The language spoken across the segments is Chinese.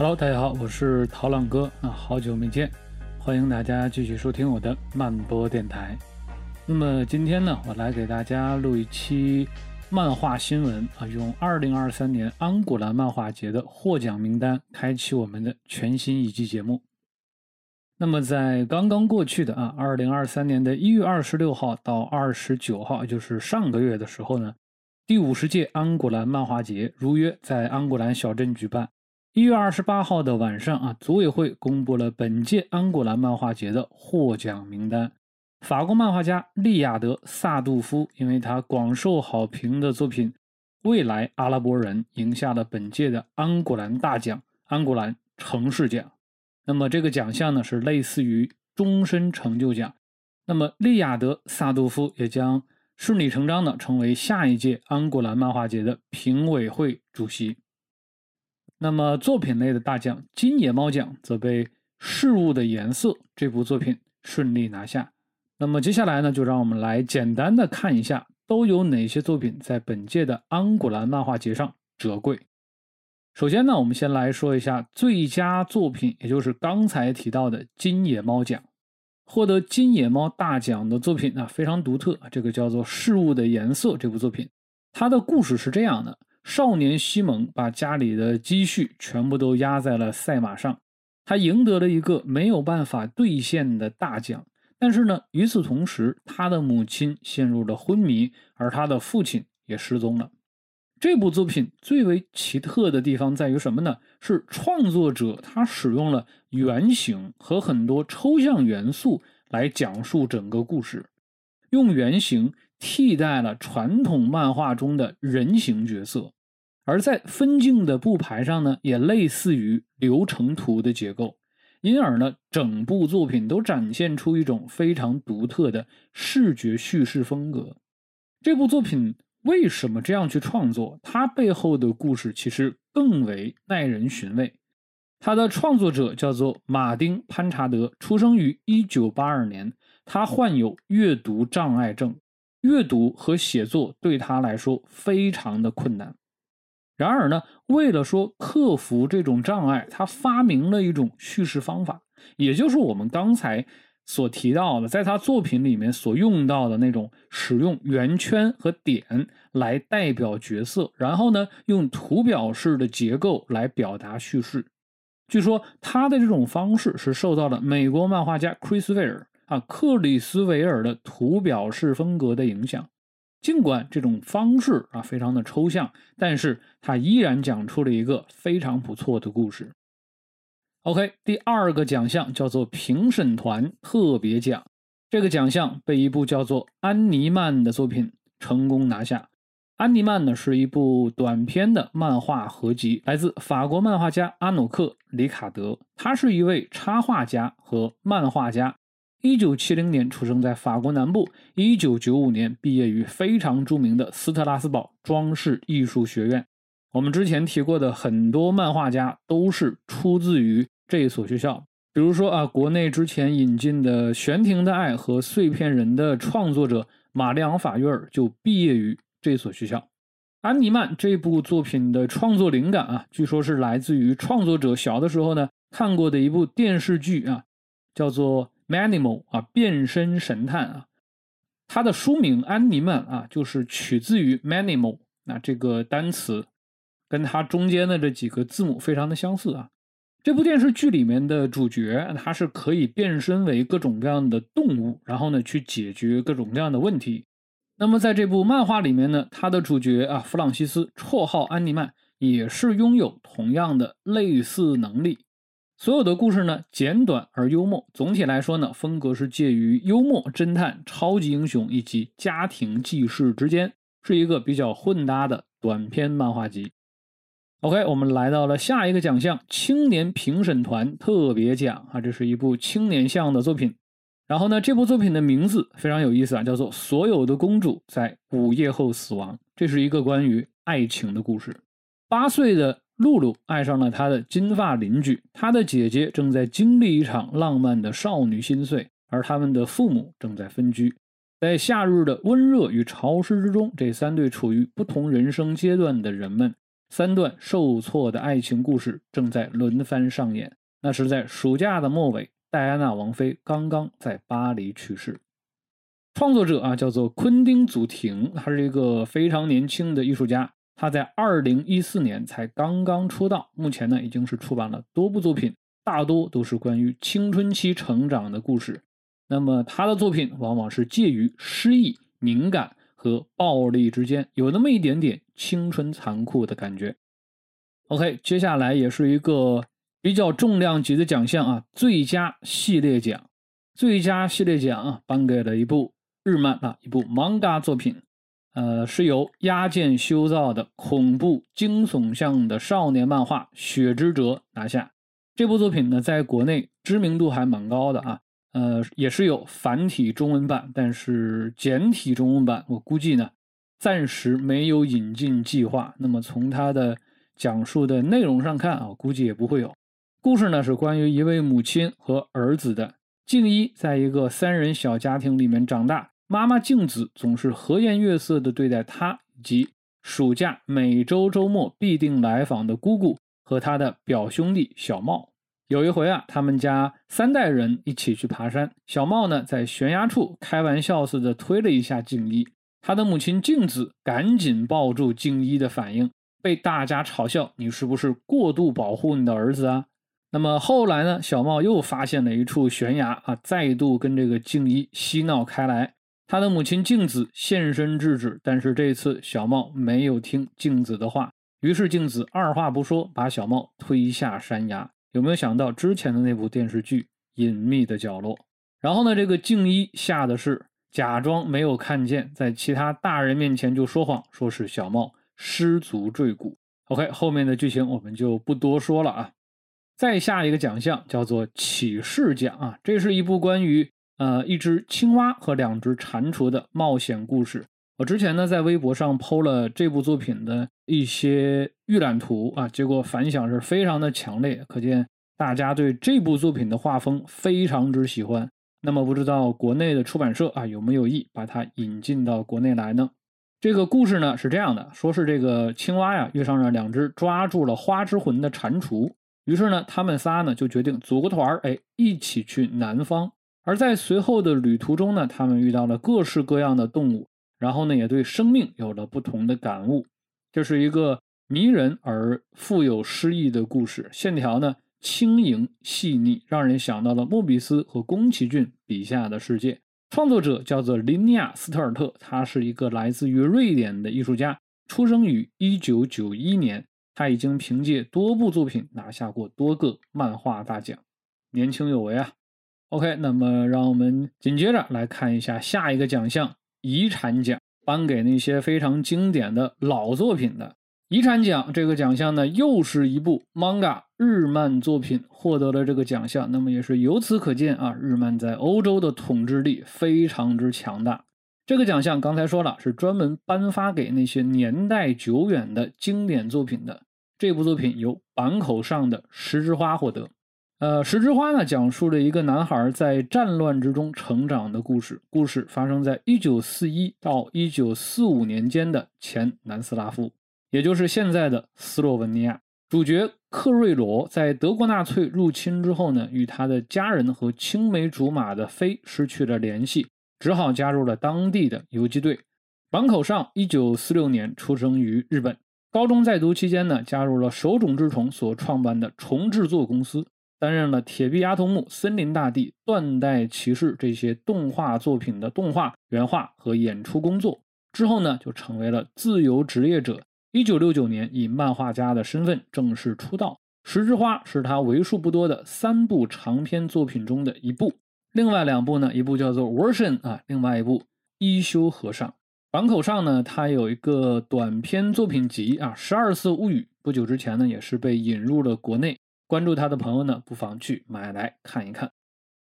Hello，大家好，我是陶浪哥啊，好久没见，欢迎大家继续收听我的慢播电台。那么今天呢，我来给大家录一期漫画新闻啊，用2023年安古兰漫画节的获奖名单开启我们的全新一季节目。那么在刚刚过去的啊，2023年的一月二十六号到二十九号，就是上个月的时候呢，第五十届安古兰漫画节如约在安古兰小镇举办。一月二十八号的晚上啊，组委会公布了本届安古兰漫画节的获奖名单。法国漫画家利亚德·萨杜夫，因为他广受好评的作品《未来阿拉伯人》，赢下了本届的安古兰大奖——安古兰城市奖。那么这个奖项呢，是类似于终身成就奖。那么利亚德·萨杜夫也将顺理成章的成为下一届安古兰漫画节的评委会主席。那么，作品类的大奖金野猫奖则被《事物的颜色》这部作品顺利拿下。那么接下来呢，就让我们来简单的看一下都有哪些作品在本届的安古兰漫画节上折桂。首先呢，我们先来说一下最佳作品，也就是刚才提到的金野猫奖。获得金野猫大奖的作品啊，非常独特，这个叫做《事物的颜色》这部作品，它的故事是这样的。少年西蒙把家里的积蓄全部都压在了赛马上，他赢得了一个没有办法兑现的大奖。但是呢，与此同时，他的母亲陷入了昏迷，而他的父亲也失踪了。这部作品最为奇特的地方在于什么呢？是创作者他使用了原型和很多抽象元素来讲述整个故事，用原型。替代了传统漫画中的人形角色，而在分镜的布排上呢，也类似于流程图的结构，因而呢，整部作品都展现出一种非常独特的视觉叙事风格。这部作品为什么这样去创作？它背后的故事其实更为耐人寻味。它的创作者叫做马丁·潘查德，出生于1982年，他患有阅读障碍症。阅读和写作对他来说非常的困难。然而呢，为了说克服这种障碍，他发明了一种叙事方法，也就是我们刚才所提到的，在他作品里面所用到的那种使用圆圈和点来代表角色，然后呢，用图表式的结构来表达叙事。据说他的这种方式是受到了美国漫画家 Chris Ware。啊，克里斯维尔的图表式风格的影响，尽管这种方式啊非常的抽象，但是他依然讲出了一个非常不错的故事。OK，第二个奖项叫做评审团特别奖，这个奖项被一部叫做《安妮曼》的作品成功拿下。《安妮曼》呢是一部短篇的漫画合集，来自法国漫画家阿努克·里卡德，他是一位插画家和漫画家。一九七零年出生在法国南部，一九九五年毕业于非常著名的斯特拉斯堡装饰艺术学院。我们之前提过的很多漫画家都是出自于这所学校，比如说啊，国内之前引进的《悬停的爱》和《碎片人》的创作者玛丽昂·法约尔就毕业于这所学校。安妮曼这部作品的创作灵感啊，据说是来自于创作者小的时候呢看过的一部电视剧啊，叫做。Manimal 啊，变身神探啊，它的书名《安妮曼》啊，就是取自于 Manimal 那这个单词，跟它中间的这几个字母非常的相似啊。这部电视剧里面的主角，他是可以变身为各种各样的动物，然后呢去解决各种各样的问题。那么在这部漫画里面呢，他的主角啊，弗朗西斯，绰号安妮曼，也是拥有同样的类似能力。所有的故事呢，简短而幽默。总体来说呢，风格是介于幽默、侦探、超级英雄以及家庭记事之间，是一个比较混搭的短篇漫画集。OK，我们来到了下一个奖项——青年评审团特别奖啊，这是一部青年向的作品。然后呢，这部作品的名字非常有意思啊，叫做《所有的公主在午夜后死亡》。这是一个关于爱情的故事。八岁的。露露爱上了她的金发邻居，她的姐姐正在经历一场浪漫的少女心碎，而他们的父母正在分居。在夏日的温热与潮湿之中，这三对处于不同人生阶段的人们三段受挫的爱情故事正在轮番上演。那是在暑假的末尾，戴安娜王妃刚刚在巴黎去世。创作者啊，叫做昆汀·祖廷，他是一个非常年轻的艺术家。他在二零一四年才刚刚出道，目前呢已经是出版了多部作品，大多都是关于青春期成长的故事。那么他的作品往往是介于诗意、敏感和暴力之间，有那么一点点青春残酷的感觉。OK，接下来也是一个比较重量级的奖项啊，最佳系列奖。最佳系列奖啊，颁给了一部日漫啊，一部 manga 作品，呃，是由押见修造的恐怖惊悚向的少年漫画《雪之哲》拿下。这部作品呢，在国内知名度还蛮高的啊。呃，也是有繁体中文版，但是简体中文版，我估计呢，暂时没有引进计划。那么从它的讲述的内容上看啊，估计也不会有。故事呢是关于一位母亲和儿子的。静一在一个三人小家庭里面长大，妈妈静子总是和颜悦色地对待他以及暑假每周周末必定来访的姑姑和他的表兄弟小茂。有一回啊，他们家三代人一起去爬山。小茂呢，在悬崖处开玩笑似的推了一下静一，他的母亲静子赶紧抱住静一的反应，被大家嘲笑：“你是不是过度保护你的儿子啊？”那么后来呢，小茂又发现了一处悬崖啊，再度跟这个静一嬉闹开来。他的母亲静子现身制止，但是这次小茂没有听静子的话，于是静子二话不说，把小茂推下山崖。有没有想到之前的那部电视剧《隐秘的角落》？然后呢，这个静一吓的是假装没有看见，在其他大人面前就说谎，说是小茂失足坠谷。OK，后面的剧情我们就不多说了啊。再下一个奖项叫做启示奖啊，这是一部关于呃一只青蛙和两只蟾蜍的冒险故事。我之前呢在微博上 PO 了这部作品的一些预览图啊，结果反响是非常的强烈，可见大家对这部作品的画风非常之喜欢。那么不知道国内的出版社啊有没有意把它引进到国内来呢？这个故事呢是这样的，说是这个青蛙呀遇上了两只抓住了花之魂的蟾蜍，于是呢他们仨呢就决定组个团儿，哎，一起去南方。而在随后的旅途中呢，他们遇到了各式各样的动物。然后呢，也对生命有了不同的感悟。这是一个迷人而富有诗意的故事，线条呢轻盈细腻，让人想到了莫比斯和宫崎骏笔下的世界。创作者叫做林尼亚·斯特尔特，他是一个来自于瑞典的艺术家，出生于1991年。他已经凭借多部作品拿下过多个漫画大奖，年轻有为啊。OK，那么让我们紧接着来看一下下一个奖项。遗产奖颁给那些非常经典的老作品的遗产奖，这个奖项呢，又是一部 manga 日漫作品获得了这个奖项。那么也是由此可见啊，日漫在欧洲的统治力非常之强大。这个奖项刚才说了，是专门颁发给那些年代久远的经典作品的。这部作品由坂口上的十之花获得。呃，十之花呢，讲述了一个男孩在战乱之中成长的故事。故事发生在一九四一到一九四五年间的前南斯拉夫，也就是现在的斯洛文尼亚。主角克瑞罗在德国纳粹入侵之后呢，与他的家人和青梅竹马的菲失去了联系，只好加入了当地的游击队。坂口上一九四六年出生于日本，高中在读期间呢，加入了手冢治虫所创办的虫制作公司。担任了《铁臂阿童木》《森林大帝》《断代骑士》这些动画作品的动画原画和演出工作之后呢，就成为了自由职业者。一九六九年以漫画家的身份正式出道，《十之花》是他为数不多的三部长篇作品中的一部。另外两部呢，一部叫做《Version》啊，另外一部《一休和尚》。坂口上呢，他有一个短篇作品集啊，《十二色物语》。不久之前呢，也是被引入了国内。关注他的朋友呢，不妨去买来看一看。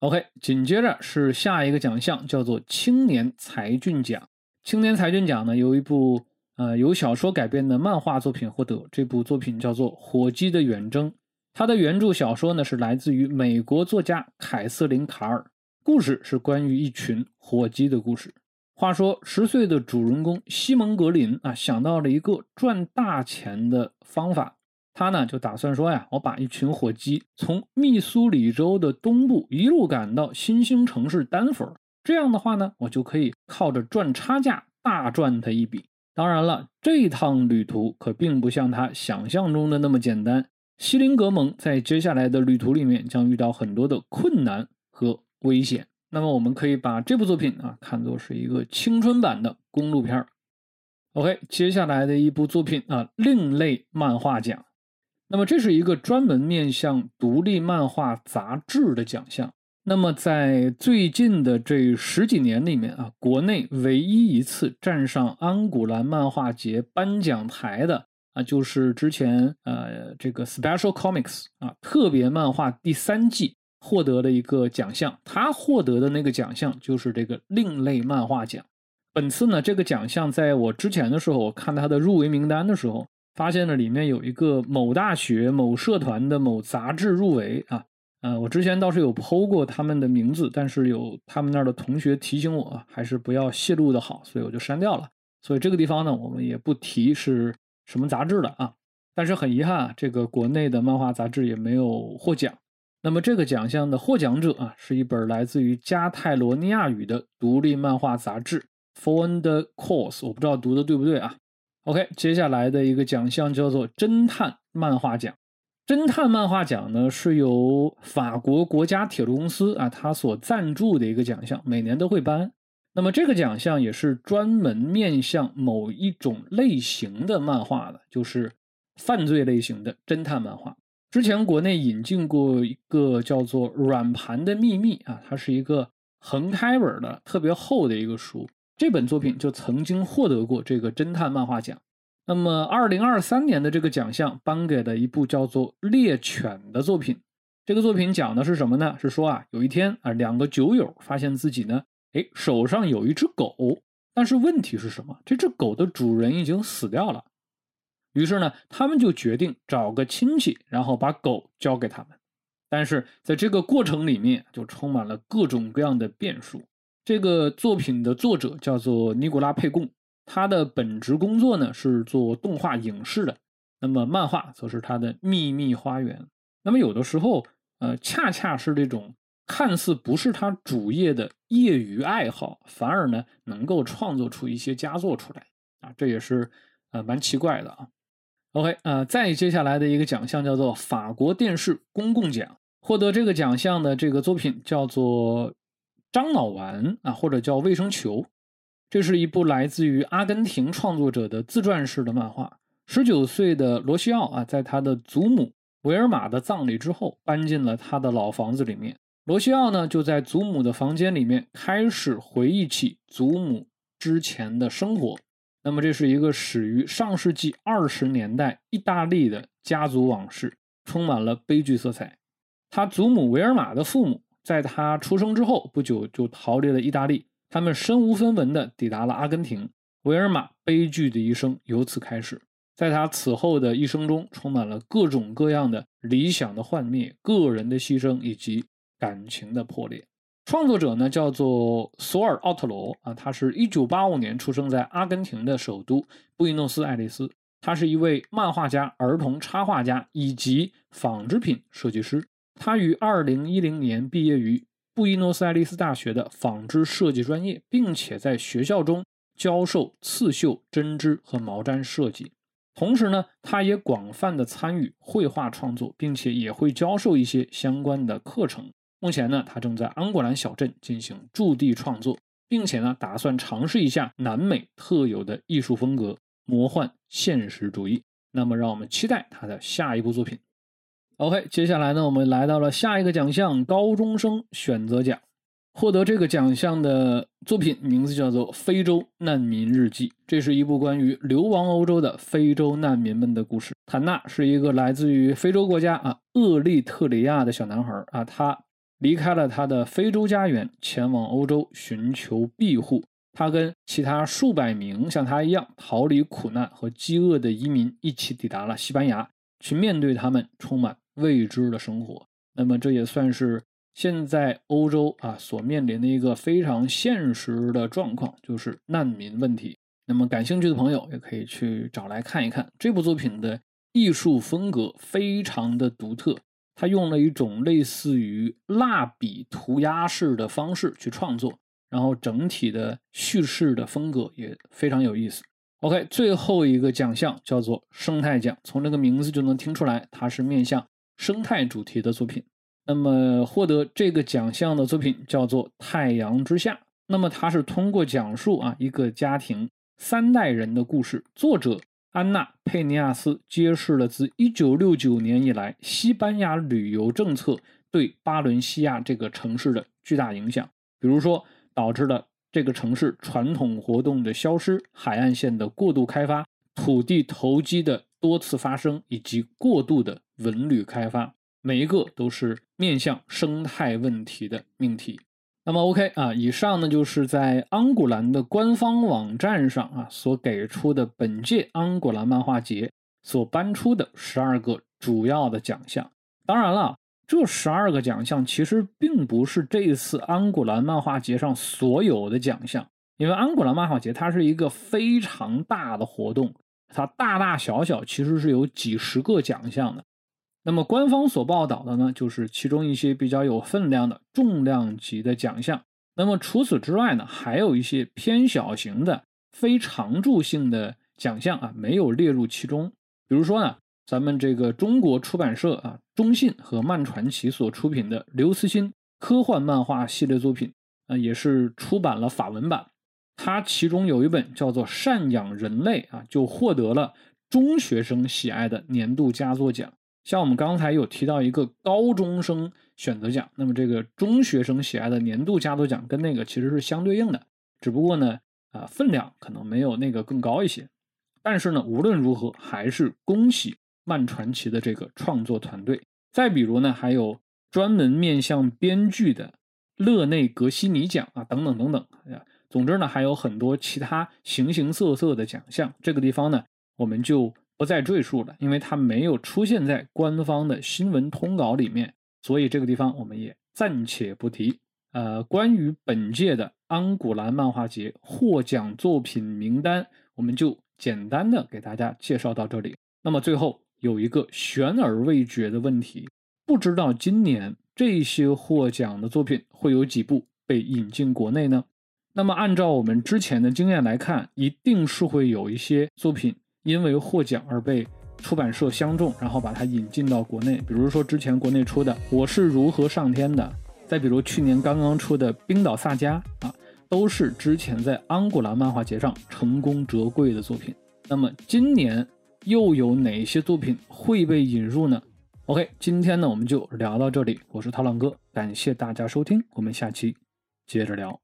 OK，紧接着是下一个奖项，叫做青年才俊奖。青年才俊奖呢，由一部呃由小说改编的漫画作品获得。这部作品叫做《火鸡的远征》，它的原著小说呢是来自于美国作家凯瑟琳·卡尔，故事是关于一群火鸡的故事。话说，十岁的主人公西蒙格林啊，想到了一个赚大钱的方法。他呢就打算说呀，我把一群火鸡从密苏里州的东部一路赶到新兴城市丹佛，这样的话呢，我就可以靠着赚差价大赚他一笔。当然了，这趟旅途可并不像他想象中的那么简单。西林格蒙在接下来的旅途里面将遇到很多的困难和危险。那么，我们可以把这部作品啊看作是一个青春版的公路片 OK，接下来的一部作品啊，另类漫画奖。那么这是一个专门面向独立漫画杂志的奖项。那么在最近的这十几年里面啊，国内唯一一次站上安古兰漫画节颁奖台的啊，就是之前呃这个 Special Comics 啊特别漫画第三季获得的一个奖项。他获得的那个奖项就是这个另类漫画奖。本次呢，这个奖项在我之前的时候，我看他的入围名单的时候。发现了里面有一个某大学某社团的某杂志入围啊，呃，我之前倒是有剖过他们的名字，但是有他们那儿的同学提醒我，还是不要泄露的好，所以我就删掉了。所以这个地方呢，我们也不提是什么杂志了啊。但是很遗憾，这个国内的漫画杂志也没有获奖。那么这个奖项的获奖者啊，是一本来自于加泰罗尼亚语的独立漫画杂志《For the Course》，我不知道读的对不对啊。OK，接下来的一个奖项叫做侦探漫画奖。侦探漫画奖呢是由法国国家铁路公司啊，它所赞助的一个奖项，每年都会颁。那么这个奖项也是专门面向某一种类型的漫画的，就是犯罪类型的侦探漫画。之前国内引进过一个叫做《软盘的秘密》啊，它是一个横开本的特别厚的一个书。这本作品就曾经获得过这个侦探漫画奖。那么，二零二三年的这个奖项颁给了一部叫做《猎犬》的作品。这个作品讲的是什么呢？是说啊，有一天啊，两个酒友发现自己呢，哎，手上有一只狗，但是问题是什么？这只狗的主人已经死掉了。于是呢，他们就决定找个亲戚，然后把狗交给他们。但是在这个过程里面，就充满了各种各样的变数。这个作品的作者叫做尼古拉佩贡，他的本职工作呢是做动画影视的，那么漫画则是他的秘密花园。那么有的时候，呃，恰恰是这种看似不是他主业的业余爱好，反而呢能够创作出一些佳作出来啊，这也是呃蛮奇怪的啊。OK，呃，再接下来的一个奖项叫做法国电视公共奖，获得这个奖项的这个作品叫做。樟脑丸啊，或者叫卫生球，这是一部来自于阿根廷创作者的自传式的漫画。十九岁的罗西奥啊，在他的祖母维尔玛的葬礼之后，搬进了他的老房子里面。罗西奥呢，就在祖母的房间里面开始回忆起祖母之前的生活。那么，这是一个始于上世纪二十年代意大利的家族往事，充满了悲剧色彩。他祖母维尔玛的父母。在他出生之后不久，就逃离了意大利。他们身无分文地抵达了阿根廷。维尔玛悲剧的一生由此开始。在他此后的一生中，充满了各种各样的理想的幻灭、个人的牺牲以及感情的破裂。创作者呢，叫做索尔奥特罗啊，他是一九八五年出生在阿根廷的首都布宜诺斯艾利斯。他是一位漫画家、儿童插画家以及纺织品设计师。他于二零一零年毕业于布宜诺斯艾利斯大学的纺织设计专业，并且在学校中教授刺绣、针织和毛毡设计。同时呢，他也广泛的参与绘画创作，并且也会教授一些相关的课程。目前呢，他正在安果兰小镇进行驻地创作，并且呢，打算尝试一下南美特有的艺术风格——魔幻现实主义。那么，让我们期待他的下一部作品。OK，接下来呢，我们来到了下一个奖项——高中生选择奖。获得这个奖项的作品名字叫做《非洲难民日记》，这是一部关于流亡欧洲的非洲难民们的故事。坦纳是一个来自于非洲国家啊厄立特里亚的小男孩啊，他离开了他的非洲家园，前往欧洲寻求庇护。他跟其他数百名像他一样逃离苦难和饥饿的移民一起抵达了西班牙，去面对他们充满。未知的生活，那么这也算是现在欧洲啊所面临的一个非常现实的状况，就是难民问题。那么感兴趣的朋友也可以去找来看一看这部作品的艺术风格非常的独特，他用了一种类似于蜡笔涂鸦式的方式去创作，然后整体的叙事的风格也非常有意思。OK，最后一个奖项叫做生态奖，从这个名字就能听出来，它是面向生态主题的作品。那么获得这个奖项的作品叫做《太阳之下》，那么它是通过讲述啊一个家庭三代人的故事，作者安娜佩尼亚斯揭示了自1969年以来西班牙旅游政策对巴伦西亚这个城市的巨大影响，比如说导致了这个城市传统活动的消失、海岸线的过度开发、土地投机的多次发生以及过度的文旅开发。每一个都是面向生态问题的命题。那么，OK 啊，以上呢就是在安古兰的官方网站上啊所给出的本届安古兰漫画节所颁出的十二个主要的奖项。当然了，这十二个奖项其实并不是这次安古兰漫画节上所有的奖项，因为安古兰漫画节它是一个非常大的活动，它大大小小其实是有几十个奖项的。那么官方所报道的呢，就是其中一些比较有分量的重量级的奖项。那么除此之外呢，还有一些偏小型的、非常驻性的奖项啊，没有列入其中。比如说呢，咱们这个中国出版社啊，中信和漫传奇所出品的刘慈欣科幻漫画系列作品啊，也是出版了法文版。它其中有一本叫做《赡养人类》啊，就获得了中学生喜爱的年度佳作奖。像我们刚才有提到一个高中生选择奖，那么这个中学生喜爱的年度佳作奖跟那个其实是相对应的，只不过呢，啊分量可能没有那个更高一些。但是呢，无论如何，还是恭喜漫传奇的这个创作团队。再比如呢，还有专门面向编剧的勒内格西尼奖啊，等等等等。哎呀，总之呢，还有很多其他形形色色的奖项。这个地方呢，我们就。不再赘述了，因为它没有出现在官方的新闻通稿里面，所以这个地方我们也暂且不提。呃，关于本届的安古兰漫画节获奖作品名单，我们就简单的给大家介绍到这里。那么最后有一个悬而未决的问题，不知道今年这些获奖的作品会有几部被引进国内呢？那么按照我们之前的经验来看，一定是会有一些作品。因为获奖而被出版社相中，然后把它引进到国内。比如说之前国内出的《我是如何上天的》，再比如去年刚刚出的《冰岛萨迦》啊，都是之前在安古兰漫画节上成功折桂的作品。那么今年又有哪些作品会被引入呢？OK，今天呢我们就聊到这里。我是涛浪哥，感谢大家收听，我们下期接着聊。